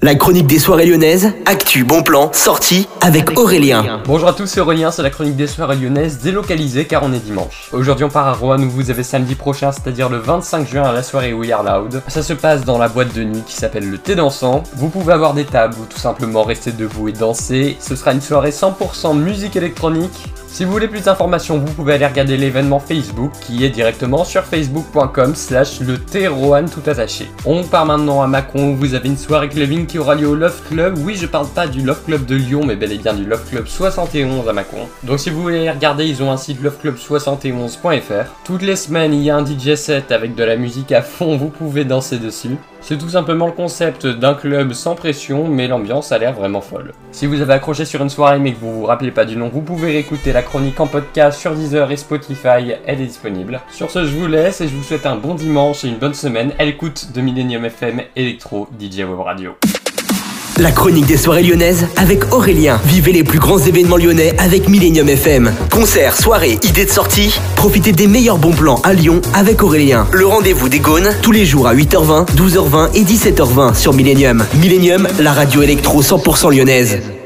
La chronique des soirées lyonnaises, actu, bon plan, sortie avec Aurélien. Bonjour à tous, c'est Aurélien, c'est la chronique des soirées lyonnaises délocalisée car on est dimanche. Aujourd'hui on part à Rouen où vous avez samedi prochain, c'est-à-dire le 25 juin à la soirée We Are Loud. Ça se passe dans la boîte de nuit qui s'appelle le Thé Dansant. Vous pouvez avoir des tables ou tout simplement rester debout et danser. Ce sera une soirée 100% musique électronique. Si vous voulez plus d'informations, vous pouvez aller regarder l'événement Facebook qui est directement sur facebook.com slash le tout attaché. On part maintenant à Macron où vous avez une soirée clubbing qui aura lieu au Love Club. Oui, je parle pas du Love Club de Lyon, mais bel et bien du Love Club 71 à Macron. Donc si vous voulez regarder, ils ont un site loveclub71.fr. Toutes les semaines, il y a un DJ set avec de la musique à fond, vous pouvez danser dessus. C'est tout simplement le concept d'un club sans pression, mais l'ambiance a l'air vraiment folle. Si vous avez accroché sur une soirée mais que vous vous rappelez pas du nom, vous pouvez réécouter la chronique en podcast sur Deezer et Spotify, elle est disponible. Sur ce, je vous laisse et je vous souhaite un bon dimanche et une bonne semaine Elle écoute de Millennium FM Electro DJ Web Radio. La chronique des soirées lyonnaises avec Aurélien. Vivez les plus grands événements lyonnais avec Millennium FM. Concerts, soirées, idées de sortie. Profitez des meilleurs bons plans à Lyon avec Aurélien. Le rendez-vous des Gaunes tous les jours à 8h20, 12h20 et 17h20 sur Millennium. Millennium, la radio électro 100% lyonnaise.